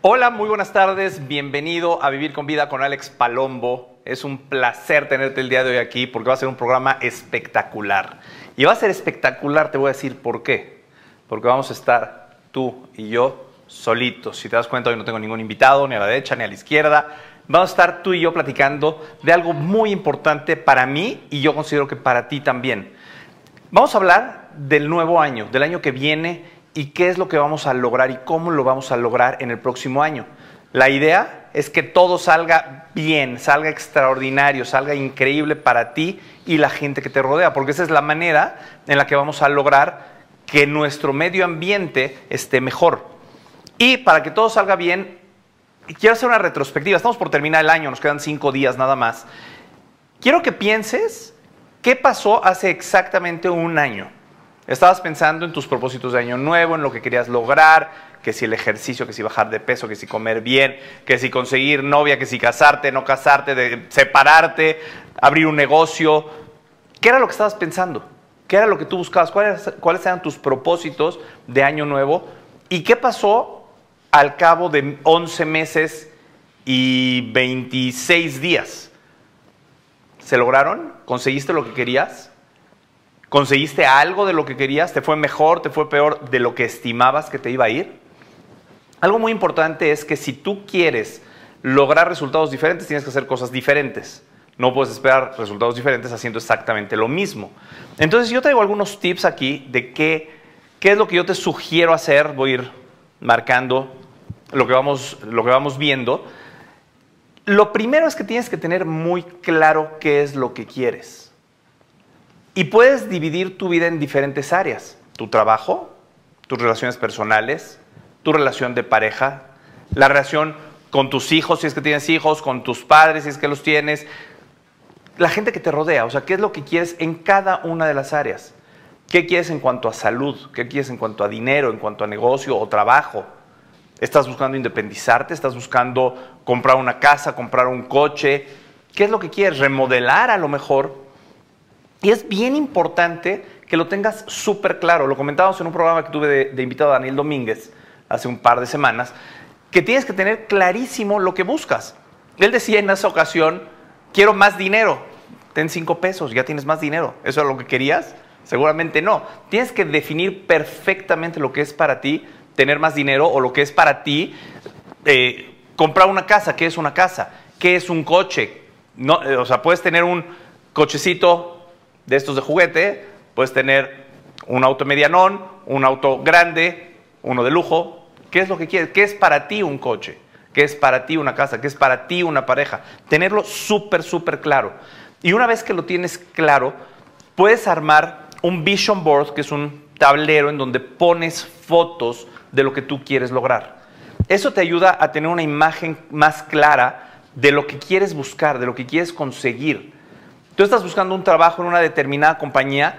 Hola, muy buenas tardes. Bienvenido a Vivir con Vida con Alex Palombo. Es un placer tenerte el día de hoy aquí porque va a ser un programa espectacular. Y va a ser espectacular, te voy a decir por qué. Porque vamos a estar tú y yo solitos. Si te das cuenta, hoy no tengo ningún invitado, ni a la derecha ni a la izquierda. Vamos a estar tú y yo platicando de algo muy importante para mí y yo considero que para ti también. Vamos a hablar del nuevo año, del año que viene y qué es lo que vamos a lograr y cómo lo vamos a lograr en el próximo año. La idea es que todo salga bien, salga extraordinario, salga increíble para ti y la gente que te rodea, porque esa es la manera en la que vamos a lograr que nuestro medio ambiente esté mejor. Y para que todo salga bien, quiero hacer una retrospectiva. Estamos por terminar el año, nos quedan cinco días nada más. Quiero que pienses qué pasó hace exactamente un año. Estabas pensando en tus propósitos de año nuevo, en lo que querías lograr, que si el ejercicio, que si bajar de peso, que si comer bien, que si conseguir novia, que si casarte, no casarte, de separarte, abrir un negocio. ¿Qué era lo que estabas pensando? ¿Qué era lo que tú buscabas? ¿Cuáles, cuáles eran tus propósitos de año nuevo? ¿Y qué pasó al cabo de 11 meses y 26 días? ¿Se lograron? ¿Conseguiste lo que querías? ¿Conseguiste algo de lo que querías? ¿Te fue mejor? ¿Te fue peor de lo que estimabas que te iba a ir? Algo muy importante es que si tú quieres lograr resultados diferentes, tienes que hacer cosas diferentes. No puedes esperar resultados diferentes haciendo exactamente lo mismo. Entonces yo traigo algunos tips aquí de qué, qué es lo que yo te sugiero hacer. Voy a ir marcando lo que, vamos, lo que vamos viendo. Lo primero es que tienes que tener muy claro qué es lo que quieres. Y puedes dividir tu vida en diferentes áreas. Tu trabajo, tus relaciones personales, tu relación de pareja, la relación con tus hijos, si es que tienes hijos, con tus padres, si es que los tienes, la gente que te rodea, o sea, qué es lo que quieres en cada una de las áreas. ¿Qué quieres en cuanto a salud? ¿Qué quieres en cuanto a dinero, en cuanto a negocio o trabajo? ¿Estás buscando independizarte? ¿Estás buscando comprar una casa, comprar un coche? ¿Qué es lo que quieres? ¿Remodelar a lo mejor? Y es bien importante que lo tengas súper claro. Lo comentábamos en un programa que tuve de, invitado a Daniel Domínguez hace un par de semanas, que tienes que tener clarísimo lo que buscas. Él decía en esa ocasión, quiero más dinero. Ten cinco pesos, ya tienes más dinero. ¿Eso es lo que querías? Seguramente no. Tienes que definir perfectamente lo que es para ti tener más dinero o lo que es para ti eh, comprar una casa. ¿Qué es una casa? ¿Qué es un coche? No, eh, o sea, puedes tener un cochecito de estos de juguete, puedes tener un auto medianón, un auto grande, uno de lujo. ¿Qué es lo que quieres? ¿Qué es para ti un coche? ¿Qué es para ti una casa? ¿Qué es para ti una pareja? Tenerlo súper, súper claro. Y una vez que lo tienes claro, puedes armar un vision board, que es un tablero en donde pones fotos de lo que tú quieres lograr. Eso te ayuda a tener una imagen más clara de lo que quieres buscar, de lo que quieres conseguir tú estás buscando un trabajo en una determinada compañía,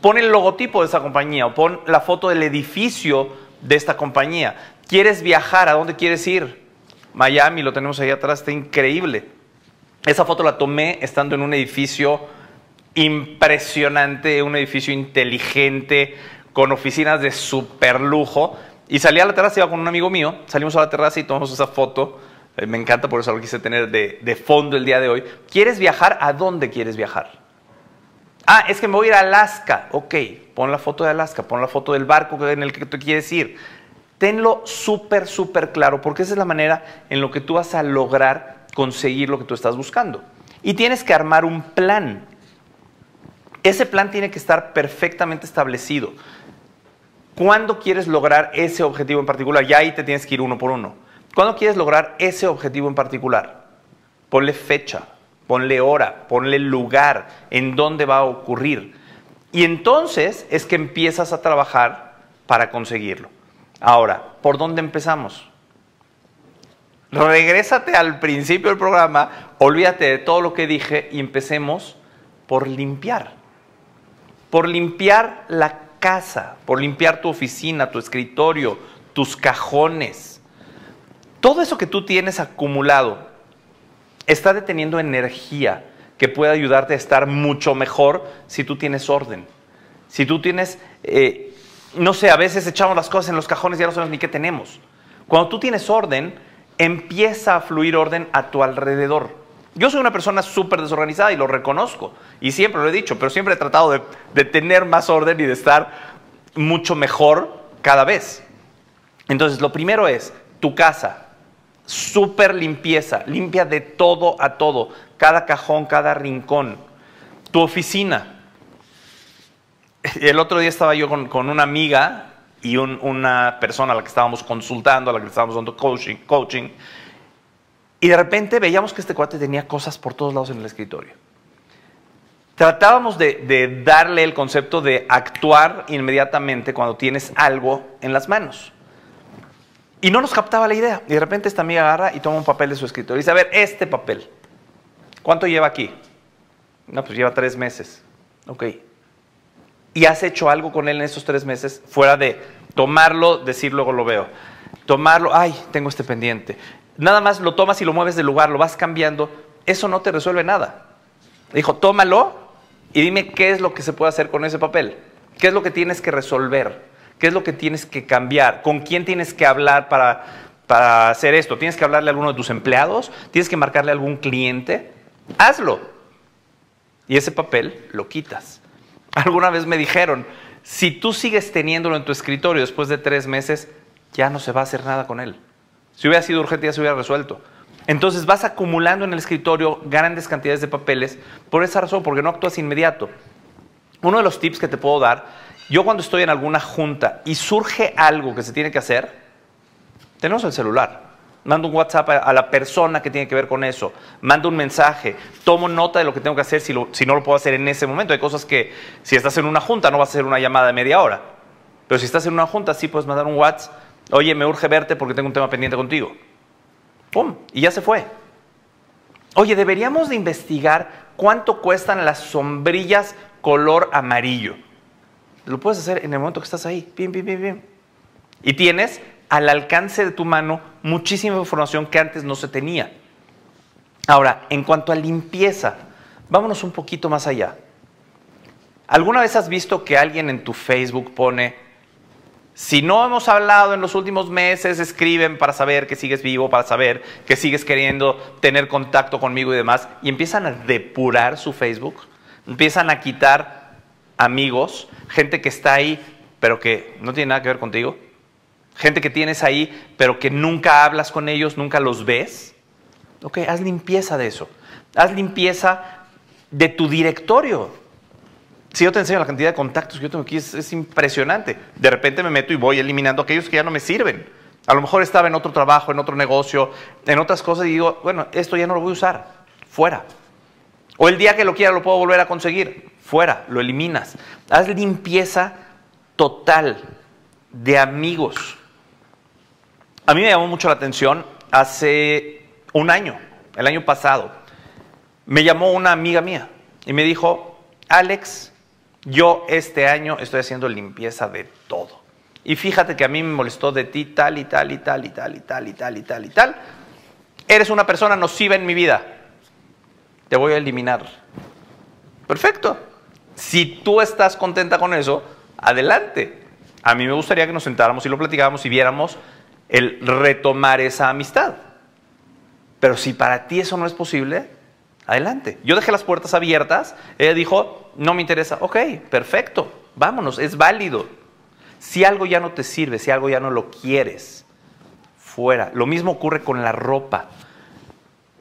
pon el logotipo de esa compañía o pon la foto del edificio de esta compañía. ¿Quieres viajar? ¿A dónde quieres ir? Miami, lo tenemos ahí atrás, está increíble. Esa foto la tomé estando en un edificio impresionante, un edificio inteligente, con oficinas de super lujo. Y salí a la terraza, iba con un amigo mío, salimos a la terraza y tomamos esa foto me encanta, por eso lo quise tener de, de, fondo el día de hoy. ¿Quieres viajar? ¿A dónde quieres viajar? Ah, es que me voy a ir a Alaska. Ok, pon la foto de Alaska, pon la foto del barco en el que tú quieres ir. Tenlo súper, súper claro, porque esa es la manera en lo que tú vas a lograr conseguir lo que tú estás buscando. Y tienes que armar un plan. Ese plan tiene que estar perfectamente establecido. ¿Cuándo quieres lograr ese objetivo en particular? Ya ahí te tienes que ir uno por uno. ¿Cuándo quieres lograr ese objetivo en particular? Ponle fecha, ponle hora, ponle lugar, en dónde va a ocurrir. Y entonces es que empiezas a trabajar para conseguirlo. Ahora, ¿por dónde empezamos? Regrésate al principio del programa, olvídate de todo lo que dije y empecemos por limpiar. Por limpiar la casa, por limpiar tu oficina, tu escritorio, tus cajones todo eso que tú tienes acumulado está deteniendo energía que puede ayudarte a estar mucho mejor si tú tienes orden. Si tú tienes, eh, no sé, a veces echamos las cosas en los cajones y ya no sabemos ni qué tenemos. Cuando tú tienes orden, empieza a fluir orden a tu alrededor. Yo soy una persona súper desorganizada y lo reconozco. Y siempre lo he dicho, pero siempre he tratado de, de, tener más orden y de estar mucho mejor cada vez. Entonces, lo primero es tu casa, súper limpieza, limpia de todo a todo, cada cajón, cada rincón. Tu oficina. El otro día estaba yo con, con una amiga y un, una persona a la que estábamos consultando, a la que estábamos dando coaching, coaching, y de repente veíamos que este cuate tenía cosas por todos lados en el escritorio. Tratábamos de, de darle el concepto de actuar inmediatamente cuando tienes algo en las manos. Y no nos captaba la idea. Y de repente esta amiga agarra y toma un papel de su escritorio y dice, a ver, este papel, ¿cuánto lleva aquí? No, pues lleva tres meses. Ok. ¿Y has hecho algo con él en esos tres meses? Fuera de tomarlo, decir luego lo veo. Tomarlo, ay, tengo este pendiente. Nada más lo tomas y lo mueves del lugar, lo vas cambiando. Eso no te resuelve nada. Dijo, tómalo y dime qué es lo que se puede hacer con ese papel. ¿Qué es lo que tienes que resolver? ¿Qué es lo que tienes que cambiar? ¿Con quién tienes que hablar para, para hacer esto? ¿Tienes que hablarle a alguno de tus empleados? ¿Tienes que marcarle a algún cliente? Hazlo. Y ese papel lo quitas. Alguna vez me dijeron, si tú sigues teniéndolo en tu escritorio después de tres meses, ya no se va a hacer nada con él. Si hubiera sido urgente ya se hubiera resuelto. Entonces vas acumulando en el escritorio grandes cantidades de papeles por esa razón, porque no actúas inmediato. Uno de los tips que te puedo dar yo cuando estoy en alguna junta y surge algo que se tiene que hacer, tenemos el celular. Mando un WhatsApp a la persona que tiene que ver con eso. Mando un mensaje. Tomo nota de lo que tengo que hacer si, no lo puedo hacer en ese momento. Hay cosas que si estás en una junta no vas a hacer una llamada de media hora. Pero si estás en una junta sí puedes mandar un WhatsApp. Oye, me urge verte porque tengo un tema pendiente contigo. ¡Pum! Y ya se fue. Oye, deberíamos de investigar cuánto cuestan las sombrillas color amarillo. Lo puedes hacer en el momento que estás ahí. Bien, bien, bien, bien. Y tienes al alcance de tu mano muchísima información que antes no se tenía. Ahora, en cuanto a limpieza, vámonos un poquito más allá. ¿Alguna vez has visto que alguien en tu Facebook pone, si no hemos hablado en los últimos meses, escriben para saber que sigues vivo, para saber que sigues queriendo tener contacto conmigo y demás, y empiezan a depurar su Facebook, empiezan a quitar amigos, gente que está ahí, pero que no tiene nada que ver contigo, gente que tienes ahí, pero que nunca hablas con ellos, nunca los ves. Ok, haz limpieza de eso. Haz limpieza de tu directorio. Si yo te enseño la cantidad de contactos que yo tengo aquí, es, es, impresionante. De repente me meto y voy eliminando aquellos que ya no me sirven. A lo mejor estaba en otro trabajo, en otro negocio, en otras cosas y digo, bueno, esto ya no lo voy a usar. Fuera. O el día que lo quiera lo puedo volver a conseguir fuera, lo eliminas. Haz limpieza total de amigos. A mí me llamó mucho la atención hace un año, el año pasado. Me llamó una amiga mía y me dijo, Alex, yo este año estoy haciendo limpieza de todo. Y fíjate que a mí me molestó de ti tal y tal y tal y tal y tal y tal y tal y tal. Eres una persona nociva en mi vida. Te voy a eliminar. Perfecto. Si tú estás contenta con eso, adelante. A mí me gustaría que nos sentáramos y lo platicáramos y viéramos el retomar esa amistad. Pero si para ti eso no es posible, adelante. Yo dejé las puertas abiertas, ella dijo, no me interesa, ok, perfecto, vámonos, es válido. Si algo ya no te sirve, si algo ya no lo quieres, fuera. Lo mismo ocurre con la ropa.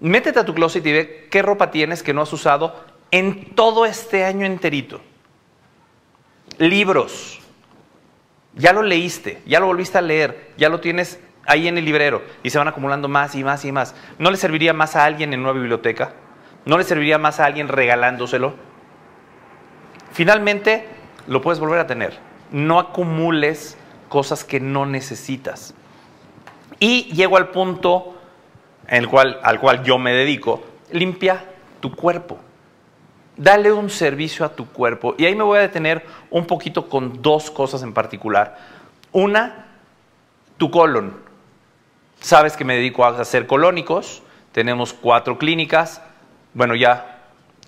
Métete a tu closet y ve qué ropa tienes que no has usado en todo este año enterito. Libros. Ya lo leíste, ya lo volviste a leer, ya lo tienes ahí en el librero y se van acumulando más y más y más. ¿No le serviría más a alguien en una biblioteca? ¿No le serviría más a alguien regalándoselo? Finalmente, lo puedes volver a tener. No acumules cosas que no necesitas. Y llego al punto en el cual, al cual yo me dedico, limpia tu cuerpo. Dale un servicio a tu cuerpo. Y ahí me voy a detener un poquito con dos cosas en particular. Una, tu colon. Sabes que me dedico a hacer colónicos. Tenemos cuatro clínicas. Bueno, ya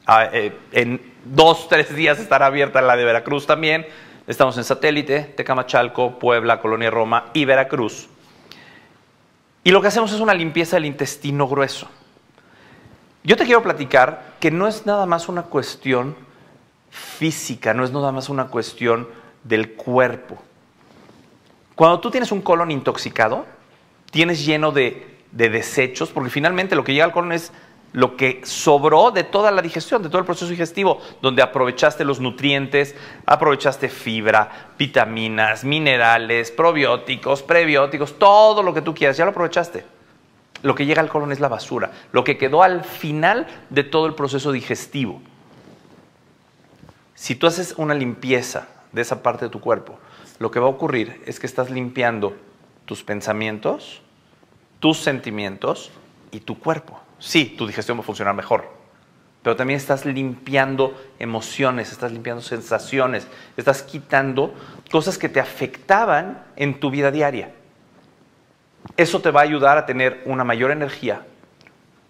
ah, eh, en dos, tres días estará abierta la de Veracruz también. Estamos en satélite, Tecamachalco, Puebla, Colonia Roma y Veracruz. Y lo que hacemos es una limpieza del intestino grueso. Yo te quiero platicar que no es nada más una cuestión física, no es nada más una cuestión del cuerpo. Cuando tú tienes un colon intoxicado, tienes lleno de, de desechos, porque finalmente lo que llega al colon es lo que sobró de toda la digestión, de todo el proceso digestivo, donde aprovechaste los nutrientes, aprovechaste fibra, vitaminas, minerales, probióticos, prebióticos, todo lo que tú quieras, ya lo aprovechaste. Lo que llega al colon es la basura, lo que quedó al final de todo el proceso digestivo. Si tú haces una limpieza de esa parte de tu cuerpo, lo que va a ocurrir es que estás limpiando tus pensamientos, tus sentimientos y tu cuerpo sí, tu digestión va a funcionar mejor, pero también estás limpiando emociones, estás limpiando sensaciones, estás quitando cosas que te afectaban en tu vida diaria. Eso te va a ayudar a tener una mayor energía,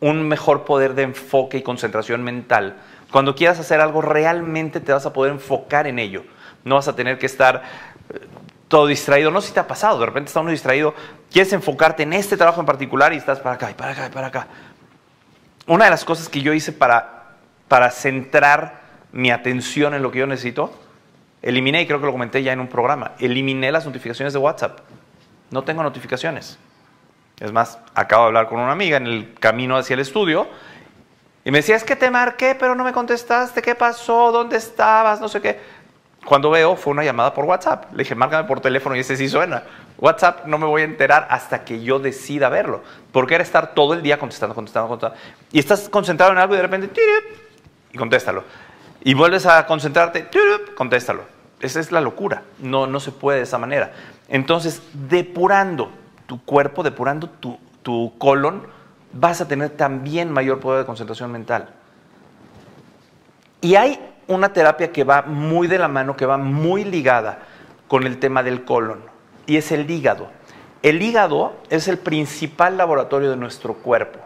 un mejor poder de enfoque y concentración mental. Cuando quieras hacer algo, realmente te vas a poder enfocar en ello. No vas a tener que estar eh, todo distraído. No sé si te ha pasado, de repente está uno distraído, quieres enfocarte en este trabajo en particular y estás para acá y para acá y para acá una de las cosas que yo hice para, para centrar mi atención en lo que yo necesito, eliminé, y creo que lo comenté ya en un programa, eliminé las notificaciones de WhatsApp. No tengo notificaciones. Es más, acabo de hablar con una amiga en el camino hacia el estudio y me decía, es que te marqué, pero no me contestaste, ¿qué pasó? ¿Dónde estabas? No sé qué. Cuando veo, fue una llamada por WhatsApp. Le dije, márcame por teléfono y ese sí suena. WhatsApp no me voy a enterar hasta que yo decida verlo. Porque era estar todo el día contestando, contestando, contestando. Y estás concentrado en algo y de repente, y contéstalo. Y vuelves a concentrarte, contéstalo. Esa es la locura. No, no se puede de esa manera. Entonces, depurando tu cuerpo, depurando tu, tu colon, vas a tener también mayor poder de concentración mental. Y hay una terapia que va muy de la mano, que va muy ligada con el tema del colon y es el hígado. El hígado es el principal laboratorio de nuestro cuerpo.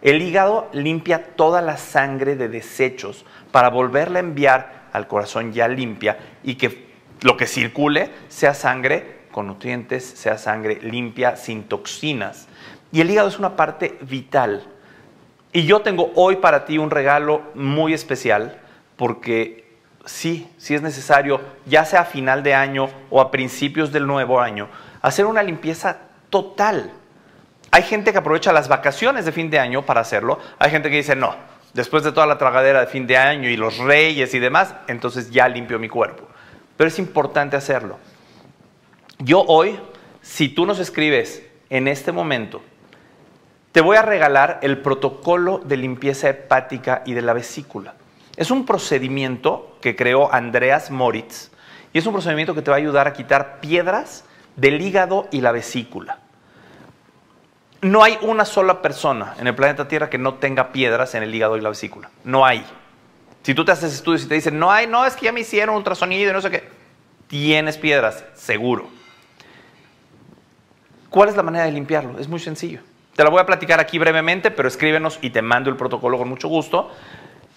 El hígado limpia toda la sangre de desechos para volverla a enviar al corazón ya limpia y que lo que circule sea sangre con nutrientes, sea sangre limpia, sin toxinas. Y el hígado es una parte vital. Y yo tengo hoy para ti un regalo muy especial porque sí, sí es necesario, ya sea a final de año o a principios del nuevo año, hacer una limpieza total. Hay gente que aprovecha las vacaciones de fin de año para hacerlo, hay gente que dice, no, después de toda la tragadera de fin de año y los reyes y demás, entonces ya limpio mi cuerpo. Pero es importante hacerlo. Yo hoy, si tú nos escribes en este momento, te voy a regalar el protocolo de limpieza hepática y de la vesícula. Es un procedimiento que creó Andreas Moritz y es un procedimiento que te va a ayudar a quitar piedras del hígado y la vesícula. No hay una sola persona en el planeta Tierra que no tenga piedras en el hígado y la vesícula. No hay. Si tú te haces estudios y te dicen, no hay, no, es que ya me hicieron ultrasonido y no sé qué, tienes piedras, seguro. ¿Cuál es la manera de limpiarlo? Es muy sencillo. Te la voy a platicar aquí brevemente, pero escríbenos y te mando el protocolo con mucho gusto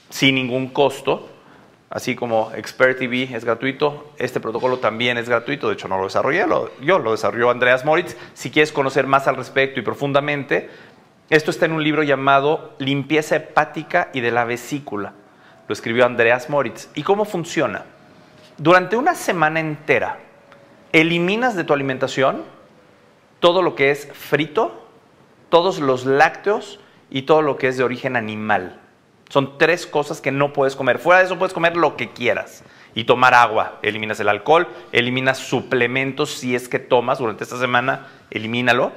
sin ningún costo. Así como Expert TV es gratuito, este protocolo también es gratuito. De hecho, no lo desarrollé yo, lo desarrolló Andreas Moritz. Si quieres conocer más al respecto y profundamente, esto está en un libro llamado Limpieza hepática y de la vesícula. Lo escribió Andreas Moritz. ¿Y cómo funciona? Durante una semana entera, eliminas de tu alimentación todo lo que es frito, todos los lácteos y todo lo que es de origen animal. Son tres cosas que no puedes comer. Fuera de eso puedes comer lo que quieras. Y tomar agua. Eliminas el alcohol, eliminas suplementos si es que tomas durante esta semana, elimínalo.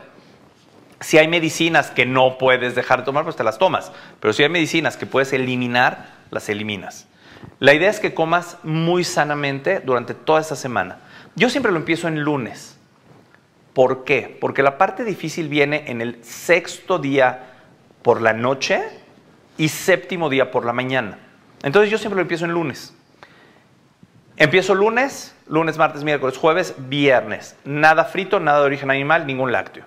Si hay medicinas que no puedes dejar de tomar, pues te las tomas. Pero si hay medicinas que puedes eliminar, las eliminas. La idea es que comas muy sanamente durante toda esta semana. Yo siempre lo empiezo en lunes. ¿Por qué? Porque la parte difícil viene en el sexto día por la noche y séptimo día por la mañana. Entonces yo siempre lo empiezo en lunes. Empiezo lunes, lunes, martes, miércoles, jueves, viernes. Nada frito, nada de origen animal, ningún lácteo.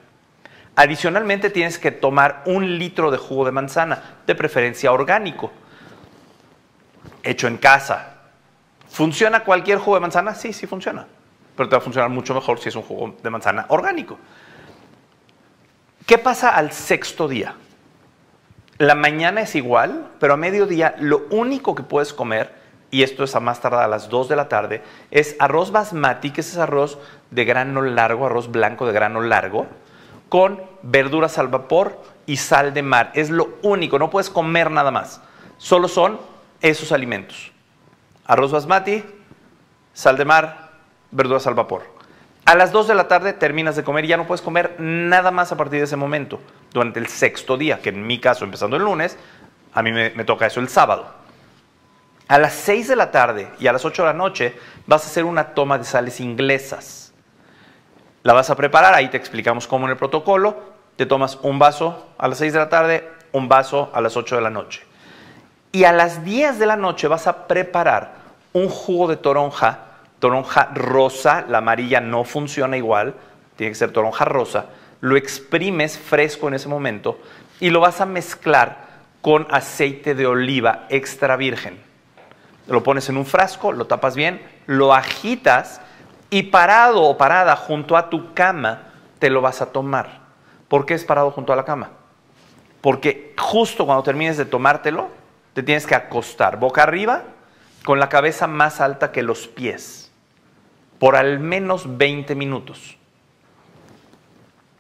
Adicionalmente tienes que tomar un litro de jugo de manzana, de preferencia orgánico, hecho en casa. ¿Funciona cualquier jugo de manzana? Sí, sí funciona. Pero te va a funcionar mucho mejor si es un jugo de manzana orgánico. ¿Qué pasa al sexto día? La mañana es igual, pero a mediodía lo único que puedes comer, y esto es a más tardar a las 2 de la tarde, es arroz basmati, que es arroz de grano largo, arroz blanco de grano largo, con verduras al vapor y sal de mar. Es lo único, no puedes comer nada más. Solo son esos alimentos. Arroz basmati, sal de mar, verduras al vapor. A las 2 de la tarde terminas de comer y ya no puedes comer nada más a partir de ese momento, durante el sexto día, que en mi caso, empezando el lunes, a mí me, toca eso el sábado. A las 6 de la tarde y a las 8 de la noche vas a hacer una toma de sales inglesas. La vas a preparar, ahí te explicamos cómo en el protocolo. Te tomas un vaso a las 6 de la tarde, un vaso a las 8 de la noche. Y a las 10 de la noche vas a preparar un jugo de toronja, toronja rosa, la amarilla no funciona igual, tiene que ser toronja rosa, lo exprimes fresco en ese momento y lo vas a mezclar con aceite de oliva extra virgen. Lo pones en un frasco, lo tapas bien, lo agitas y parado o parada junto a tu cama te lo vas a tomar. ¿Por qué es parado junto a la cama? Porque justo cuando termines de tomártelo, te tienes que acostar boca arriba con la cabeza más alta que los pies por al menos 20 minutos.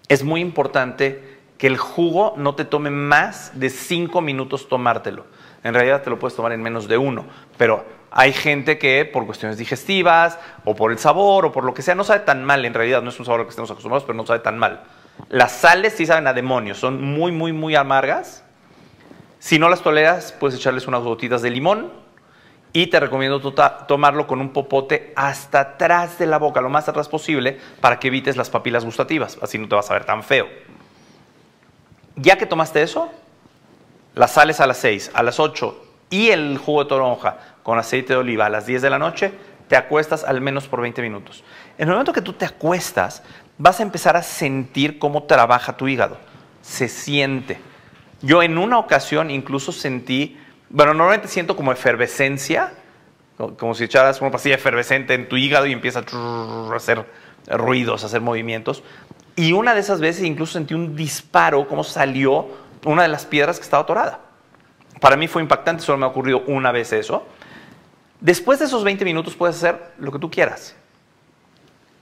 Es muy importante que el jugo no te tome más de 5 minutos tomártelo. En realidad te lo puedes tomar en menos de uno, pero hay gente que por cuestiones digestivas o por el sabor o por lo que sea no sabe tan mal. En realidad no es un sabor al que estemos acostumbrados, pero no sabe tan mal. Las sales sí saben a demonios, son muy, muy, muy amargas si no las toleras, puedes echarles unas gotitas de limón y te recomiendo tomarlo con un popote hasta atrás de la boca, lo más atrás posible, para que evites las papilas gustativas, así no te vas a ver tan feo. Ya que tomaste eso, las sales a las 6, a las 8 y el jugo de toronja con aceite de oliva a las 10 de la noche, te acuestas al menos por 20 minutos. En el momento que tú te acuestas, vas a empezar a sentir cómo trabaja tu hígado. Se siente yo en una ocasión incluso sentí, bueno, normalmente siento como efervescencia, como si echaras una pastilla efervescente en tu hígado y empieza a hacer ruidos, a hacer movimientos. Y una de esas veces incluso sentí un disparo, como salió una de las piedras que estaba atorada. Para mí fue impactante, solo me ha ocurrido una vez eso. Después de esos 20 minutos puedes hacer lo que tú quieras.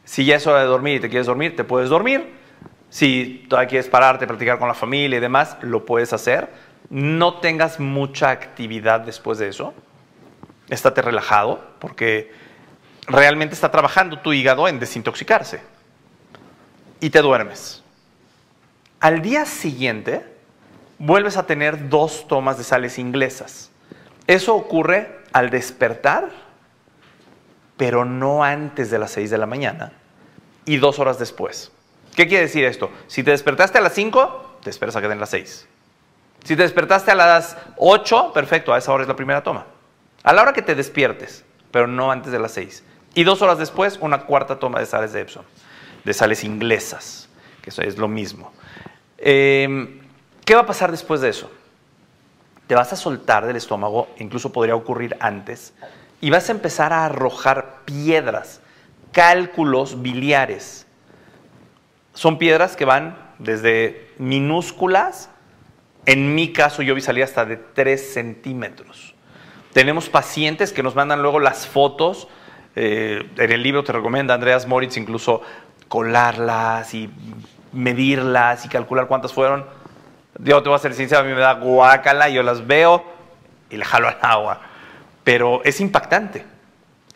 Si ya es hora de dormir y te quieres dormir, te puedes dormir. Si todavía quieres pararte, practicar con la familia y demás, lo puedes hacer. No tengas mucha actividad después de eso. Estate relajado porque realmente está trabajando tu hígado en desintoxicarse. Y te duermes. Al día siguiente, vuelves a tener dos tomas de sales inglesas. Eso ocurre al despertar, pero no antes de las 6 de la mañana y dos horas después. ¿Qué quiere decir esto? Si te despertaste a las 5, te esperas a que den las 6. Si te despertaste a las 8, perfecto, a esa hora es la primera toma. A la hora que te despiertes, pero no antes de las 6. Y dos horas después, una cuarta toma de sales de Epsom, de sales inglesas, que eso es lo mismo. Em, ¿Qué va a pasar después de eso? Te vas a soltar del estómago, incluso podría ocurrir antes, y vas a empezar a arrojar piedras, cálculos biliares son piedras que van desde minúsculas, en mi caso yo vi salir hasta de 3 centímetros. Tenemos pacientes que nos mandan luego las fotos, eh, en el libro te recomienda Andreas Moritz incluso colarlas y medirlas y calcular cuántas fueron. Yo te voy a ser sincero, a mí me da guacala, yo las veo y le jalo al agua. Pero es impactante.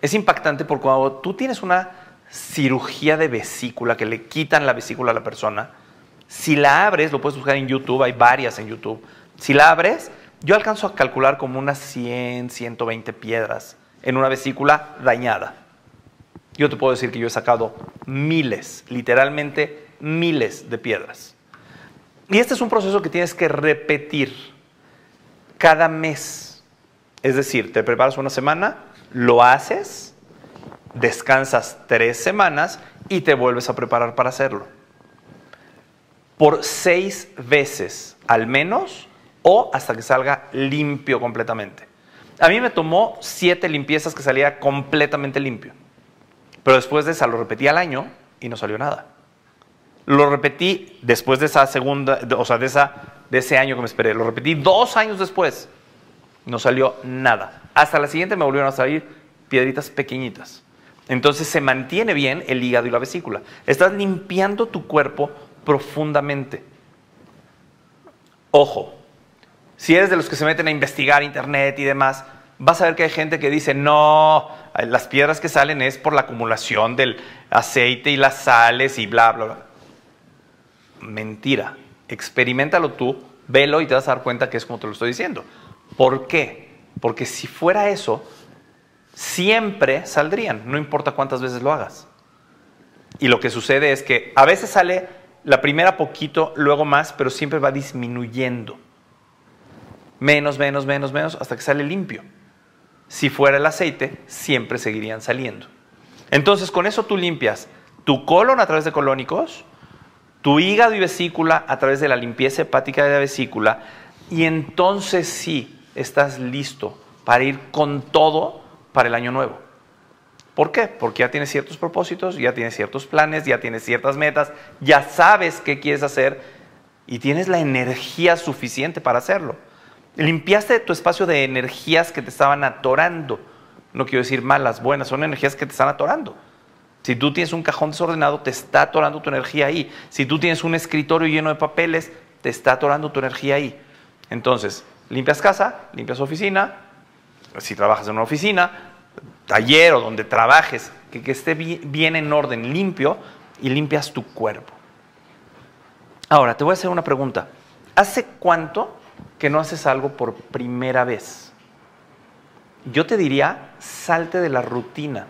Es impactante porque cuando tú tienes una cirugía de vesícula, que le quitan la vesícula a la persona, si la abres, lo puedes buscar en YouTube, hay varias en YouTube, si la abres, yo alcanzo a calcular como unas 100, 120 piedras en una vesícula dañada. Yo te puedo decir que yo he sacado miles, literalmente miles de piedras. Y este es un proceso que tienes que repetir cada mes. Es decir, te preparas una semana, lo haces, descansas tres semanas y te vuelves a preparar para hacerlo. Por seis veces al menos o hasta que salga limpio completamente. A mí me tomó siete limpiezas que salía completamente limpio. Pero después de eso lo repetí al año y no salió nada. Lo repetí después de esa segunda, o sea, de, esa, de ese año que me esperé. Lo repetí dos años después. No salió nada. Hasta la siguiente me volvieron a salir piedritas pequeñitas. Entonces se mantiene bien el hígado y la vesícula. Estás limpiando tu cuerpo profundamente. Ojo, si eres de los que se meten a investigar internet y demás, vas a ver que hay gente que dice, no, las piedras que salen es por la acumulación del aceite y las sales y bla, bla, bla. Mentira. Experimentalo tú, velo y te vas a dar cuenta que es como te lo estoy diciendo. ¿Por qué? Porque si fuera eso, siempre saldrían, no importa cuántas veces lo hagas. Y lo que sucede es que a veces sale la primera poquito, luego más, pero siempre va disminuyendo. Menos, menos, menos, menos, hasta que sale limpio. Si fuera el aceite, siempre seguirían saliendo. Entonces, con eso tú limpias tu colon a través de colónicos, tu hígado y vesícula a través de la limpieza hepática de la vesícula, y entonces sí estás listo para ir con todo para el año nuevo. ¿Por qué? Porque ya tienes ciertos propósitos, ya tienes ciertos planes, ya tienes ciertas metas, ya sabes qué quieres hacer y tienes la energía suficiente para hacerlo. Limpiaste tu espacio de energías que te estaban atorando. No quiero decir malas, buenas, son energías que te están atorando. Si tú tienes un cajón desordenado, te está atorando tu energía ahí. Si tú tienes un escritorio lleno de papeles, te está atorando tu energía ahí. Entonces, limpias casa, limpias oficina, si trabajas en una oficina, taller o donde trabajes, que, esté bien en orden, limpio, y limpias tu cuerpo. Ahora, te voy a hacer una pregunta. ¿Hace cuánto que no haces algo por primera vez? Yo te diría, salte de la rutina,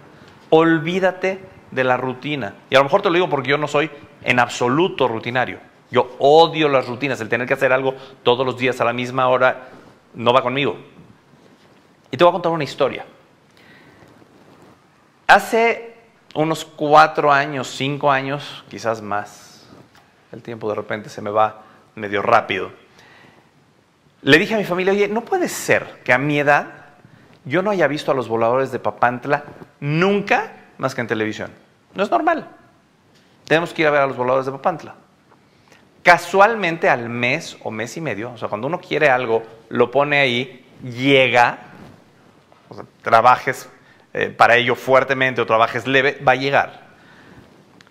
olvídate de la rutina. Y a lo mejor te lo digo porque yo no soy en absoluto rutinario. Yo odio las rutinas, el tener que hacer algo todos los días a la misma hora no va conmigo. Y te voy a contar una historia. Hace unos cuatro años, cinco años, quizás más, el tiempo de repente se me va medio rápido, le dije a mi familia, oye, no puede ser que a mi edad yo no haya visto a los voladores de Papantla nunca más que en televisión. No es normal. Tenemos que ir a ver a los voladores de Papantla. Casualmente al mes o mes y medio, o sea, cuando uno quiere algo, lo pone ahí, llega, o sea, trabajes eh, para ello fuertemente o trabajes leve, va a llegar.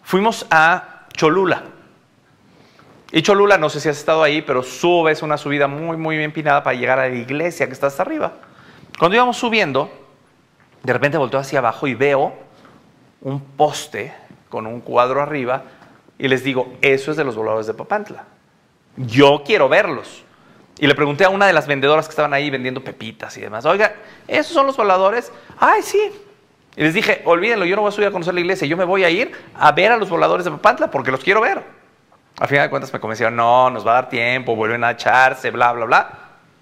Fuimos a Cholula. Y Cholula, no sé si has estado ahí, pero subes una subida muy, muy bien pinada para llegar a la iglesia que está hasta arriba. Cuando íbamos subiendo, de repente volteo hacia abajo y veo un poste con un cuadro arriba y les digo, eso es de los voladores de Papantla. Yo quiero verlos. Y le pregunté a una de las vendedoras que estaban ahí vendiendo pepitas y demás, oiga, ¿esos son los voladores? Ay, sí. Y les dije, olvídenlo, yo no voy a subir a conocer la iglesia, yo me voy a ir a ver a los voladores de Papantla porque los quiero ver. Al final de cuentas me convencieron, no, nos va a dar tiempo, vuelven a echarse, bla, bla, bla.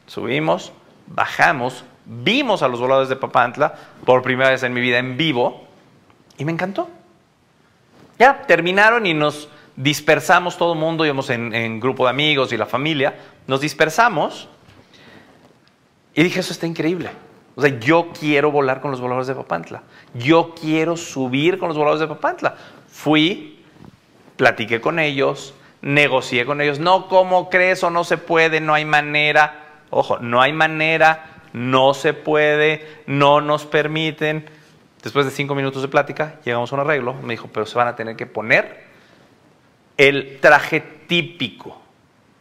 Subimos, bajamos, vimos a los voladores de Papantla por primera vez en mi vida en vivo y me encantó. Ya, terminaron y nos dispersamos todo el mundo, íbamos en, en grupo de amigos y la familia, nos dispersamos y dije, eso está increíble. O sea, yo quiero volar con los voladores de Papantla. Yo quiero subir con los voladores de Papantla. Fui, platiqué con ellos, negocié con ellos, no, ¿cómo crees o no se puede? No hay manera. Ojo, no hay manera, no se puede, no nos permiten. Después de cinco minutos de plática, llegamos a un arreglo. Me dijo, pero se van a tener que poner el traje típico.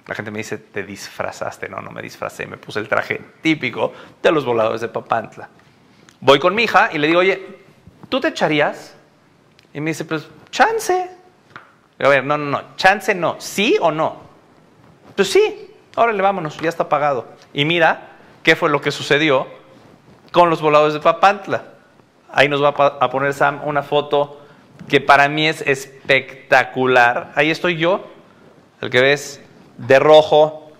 La gente me dice, te disfrazaste. No, no me disfracé, me puse el traje típico de los voladores de Papantla. Voy con mi hija y le digo, oye, ¿tú te echarías? Y me dice, pues, chance. A ver, no, no, no, chance no, ¿sí o no? Pues sí, órale, vámonos, ya está pagado. Y mira qué fue lo que sucedió con los voladores de Papantla. Ahí nos va a poner Sam una foto que para mí es espectacular. Ahí estoy yo, el que ves de rojo,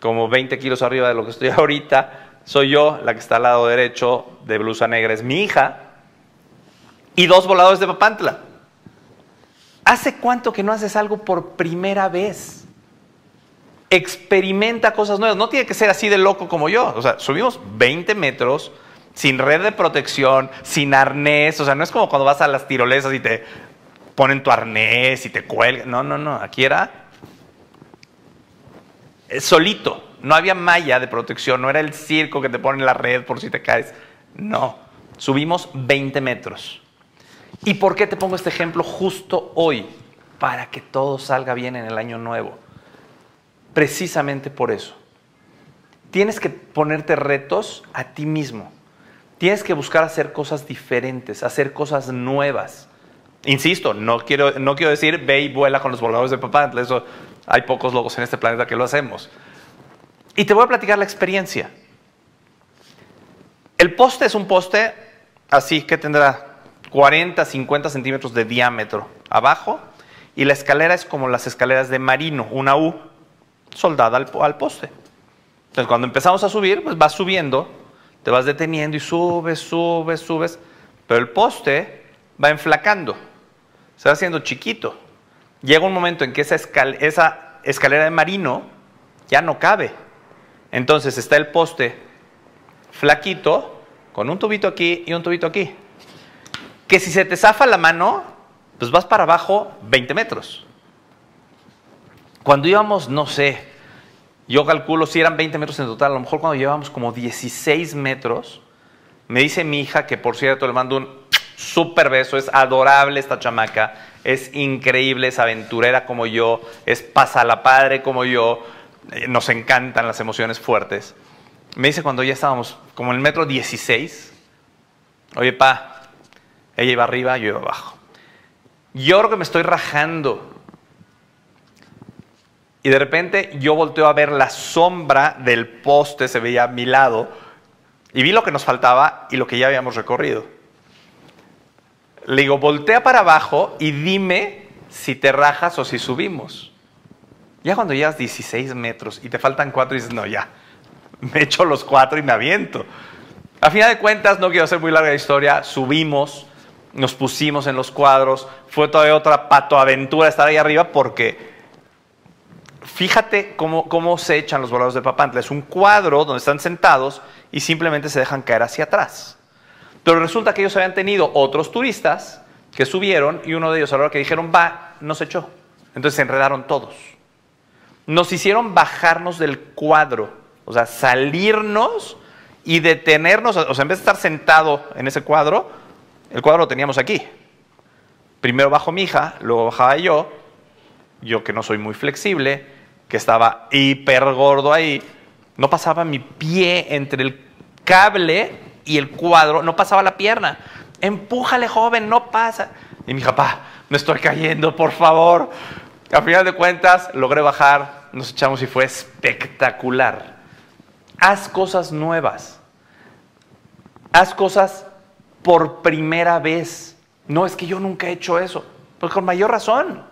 como 20 kilos arriba de lo que estoy ahorita. Soy yo, la que está al lado derecho de blusa negra es mi hija. Y dos voladores de Papantla. ¿Hace cuánto que no haces algo por primera vez? Experimenta cosas nuevas. No tiene que ser así de loco como yo. O sea, subimos 20 metros sin red de protección, sin arnés. O sea, no es como cuando vas a las tirolesas y te ponen tu arnés y te cuelgan. No, no, no. Aquí era solito. No había malla de protección. No era el circo que te pone la red por si te caes. No. Subimos 20 metros. ¿Y por qué te pongo este ejemplo justo hoy? Para que todo salga bien en el año nuevo. Precisamente por eso. Tienes que ponerte retos a ti mismo. Tienes que buscar hacer cosas diferentes, hacer cosas nuevas. Insisto, no quiero, no quiero decir ve y vuela con los voladores de papá. Eso, hay pocos logos en este planeta que lo hacemos. Y te voy a platicar la experiencia. El poste es un poste así que tendrá 40, 50 centímetros de diámetro abajo y la escalera es como las escaleras de marino, una U soldada al, al poste. Entonces cuando empezamos a subir, pues vas subiendo, te vas deteniendo y subes, subes, subes, pero el poste va enflacando se va haciendo chiquito. Llega un momento en que esa, escalera de marino ya no cabe. Entonces está el poste flaquito, con un tubito aquí y un tubito aquí. Que si se te zafa la mano, pues vas para abajo 20 metros. Cuando íbamos, no sé, yo calculo si eran 20 metros en total, a lo mejor cuando llevábamos como 16 metros, me dice mi hija, que por cierto le mando un súper beso, es adorable esta chamaca, es increíble, es aventurera como yo, es la padre como yo, eh, nos encantan las emociones fuertes. Me dice cuando ya estábamos como en el metro 16, oye pa, ella iba arriba, yo iba abajo. Yo creo que me estoy rajando. Y de repente yo volteo a ver la sombra del poste, se veía a mi lado, y vi lo que nos faltaba y lo que ya habíamos recorrido. Le digo, voltea para abajo y dime si te rajas o si subimos. Ya cuando llegas 16 metros y te faltan cuatro, dices, no, ya, me echo los cuatro y me aviento. A final de cuentas, no quiero hacer muy larga historia, subimos, nos pusimos en los cuadros, fue todavía otra patoaventura estar ahí arriba porque fíjate cómo, cómo se echan los voladores de Papantla. Es un cuadro donde están sentados y simplemente se dejan caer hacia atrás. Pero resulta que ellos habían tenido otros turistas que subieron y uno de ellos a la hora que dijeron va, nos echó. Entonces se enredaron todos. Nos hicieron bajarnos del cuadro, o sea, salirnos y detenernos, o sea, en vez de estar sentado en ese cuadro, el cuadro lo teníamos aquí. Primero bajó mi hija, luego bajaba yo, yo que no soy muy flexible, que estaba hiper gordo ahí, no pasaba mi pie entre el cable y el cuadro, no pasaba la pierna. Empújale, joven, no pasa. Y mi papá, me estoy cayendo, por favor. A final de cuentas, logré bajar, nos echamos y fue espectacular. Haz cosas nuevas. Haz cosas por primera vez. No es que yo nunca he hecho eso. Pues con mayor razón.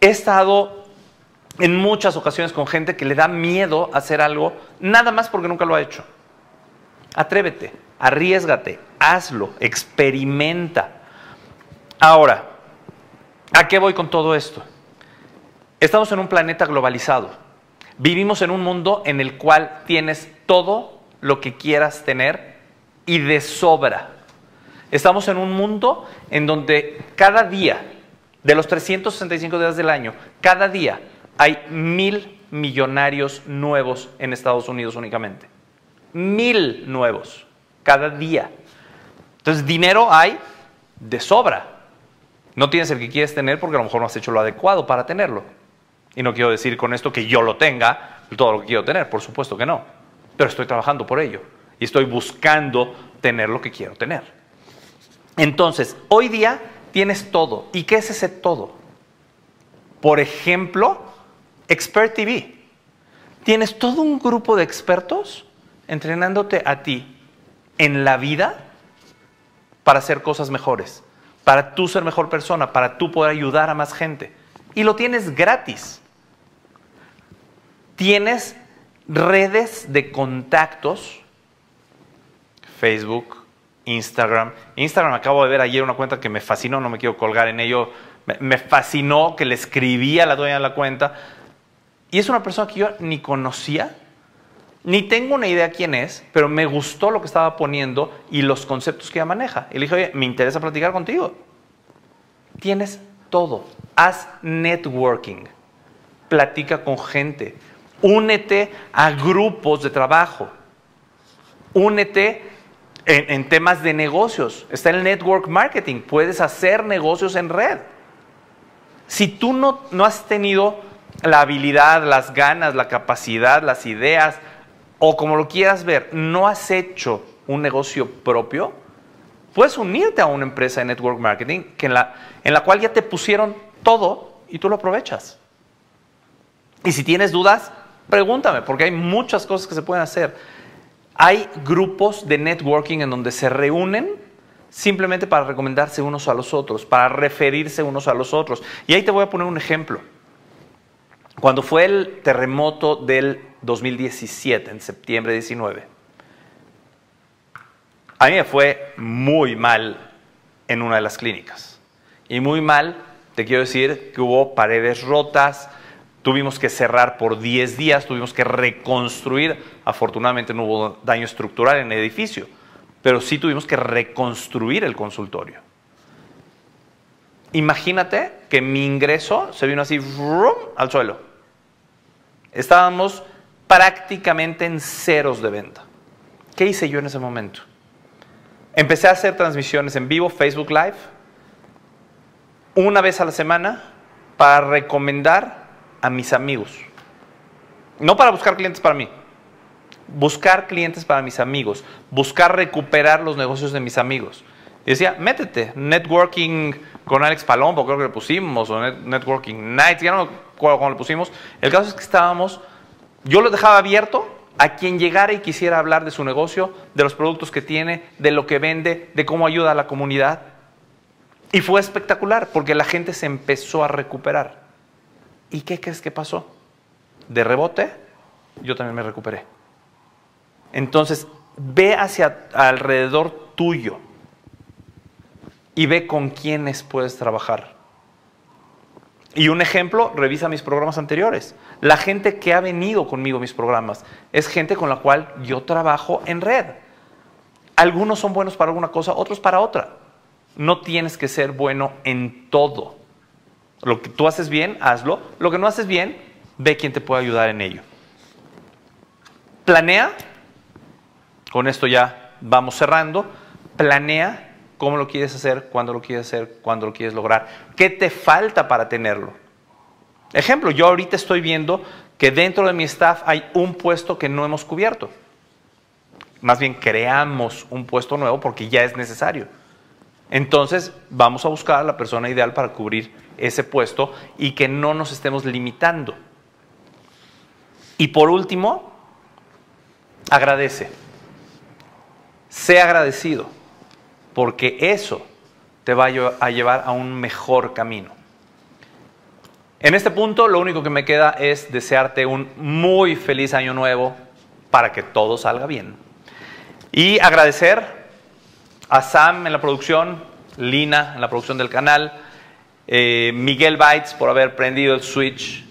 He estado en muchas ocasiones con gente que le da miedo hacer algo, nada más porque nunca lo ha hecho. Atrévete, arriesgate, hazlo, experimenta. Ahora, ¿a qué voy con todo esto? Estamos en un planeta globalizado. Vivimos en un mundo en el cual tienes todo lo que quieras tener y de sobra. Estamos en un mundo en donde cada día, de los 365 días del año, cada día hay mil millonarios nuevos en Estados Unidos únicamente. Mil nuevos cada día. Entonces, dinero hay de sobra. No tienes el que quieres tener porque a lo mejor no has hecho lo adecuado para tenerlo. Y no quiero decir con esto que yo lo tenga, todo lo que quiero tener, por supuesto que no. Pero estoy trabajando por ello y estoy buscando tener lo que quiero tener. Entonces, hoy día tienes todo. ¿Y qué es ese todo? Por ejemplo, Expert TV. Tienes todo un grupo de expertos entrenándote a ti en la vida para hacer cosas mejores, para tú ser mejor persona, para tú poder ayudar a más gente. Y lo tienes gratis. Tienes redes de contactos, Facebook, Instagram. Instagram acabo de ver ayer una cuenta que me fascinó, no me quiero colgar en ello. Me fascinó que le escribí a la dueña de la cuenta y es una persona que yo ni conocía. Ni tengo una idea quién es, pero me gustó lo que estaba poniendo y los conceptos que ella maneja. Y le dije, oye, me interesa platicar contigo. Tienes todo. Haz networking. Platica con gente. Únete a grupos de trabajo. Únete en, temas de negocios. Está el network marketing. Puedes hacer negocios en red. Si tú no, no has tenido la habilidad, las ganas, la capacidad, las ideas, o como lo quieras ver, no has hecho un negocio propio, puedes unirte a una empresa de network marketing que en, la, en la cual ya te pusieron todo y tú lo aprovechas. Y si tienes dudas, pregúntame, porque hay muchas cosas que se pueden hacer. Hay grupos de networking en donde se reúnen simplemente para recomendarse unos a los otros, para referirse unos a los otros. Y ahí te voy a poner un ejemplo. Cuando fue el terremoto del 2017, en septiembre 19, a mí me fue muy mal en una de las clínicas. Y muy mal, te quiero decir que hubo paredes rotas, tuvimos que cerrar por 10 días, tuvimos que reconstruir. Afortunadamente no hubo daño estructural en el edificio, pero sí tuvimos que reconstruir el consultorio. Imagínate que mi ingreso se vino así al suelo. Estábamos prácticamente en ceros de venta. ¿Qué hice yo en ese momento? Empecé a hacer transmisiones en vivo, Facebook Live, una vez a la semana para recomendar a mis amigos. No para buscar clientes para mí, buscar clientes para mis amigos, buscar recuperar los negocios de mis amigos. Y decía, métete, networking con Alex Palombo, creo que le pusimos, o networking nights, ya no me acuerdo cómo le pusimos. El caso es que estábamos yo lo dejaba abierto a quien llegara y quisiera hablar de su negocio, de los productos que tiene, de lo que vende, de cómo ayuda a la comunidad. Y fue espectacular porque la gente se empezó a recuperar. ¿Y qué crees que pasó? De rebote, yo también me recuperé. Entonces, ve hacia alrededor tuyo y ve con quiénes puedes trabajar. Y un ejemplo, revisa mis programas anteriores. La gente que ha venido conmigo mis programas es gente con la cual yo trabajo en red. Algunos son buenos para alguna cosa, otros para otra. No tienes que ser bueno en todo. Lo que tú haces bien, hazlo. Lo que no haces bien, ve quién te puede ayudar en ello. Planea, con esto ya vamos cerrando, planea cómo lo quieres hacer, cuándo lo quieres hacer, cuándo lo quieres lograr, qué te falta para tenerlo. Ejemplo, yo ahorita estoy viendo que dentro de mi staff hay un puesto que no hemos cubierto. Más bien creamos un puesto nuevo porque ya es necesario. Entonces vamos a buscar a la persona ideal para cubrir ese puesto y que no nos estemos limitando. Y por último, agradece. Sé agradecido porque eso te va a llevar a un mejor camino. En este punto, lo único que me queda es desearte un muy feliz año nuevo para que todo salga bien. Y agradecer a Sam en la producción, Lina en la producción del canal, eh, Miguel Bites por haber prendido el switch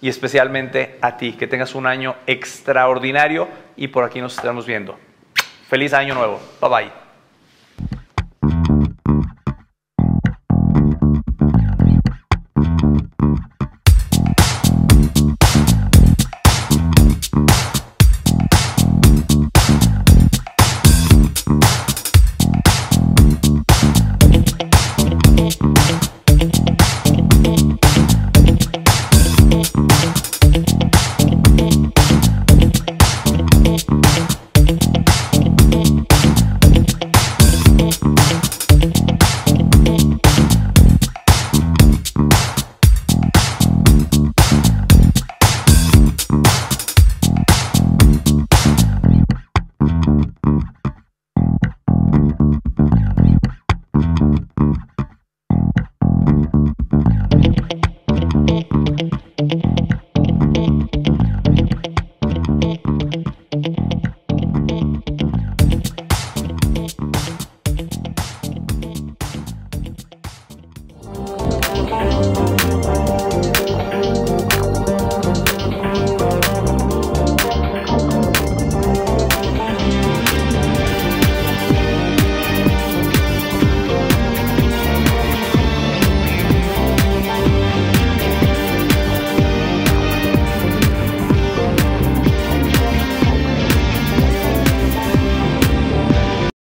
y especialmente a ti, que tengas un año extraordinario y por aquí nos estamos viendo. Feliz año nuevo. Bye bye. Thank you.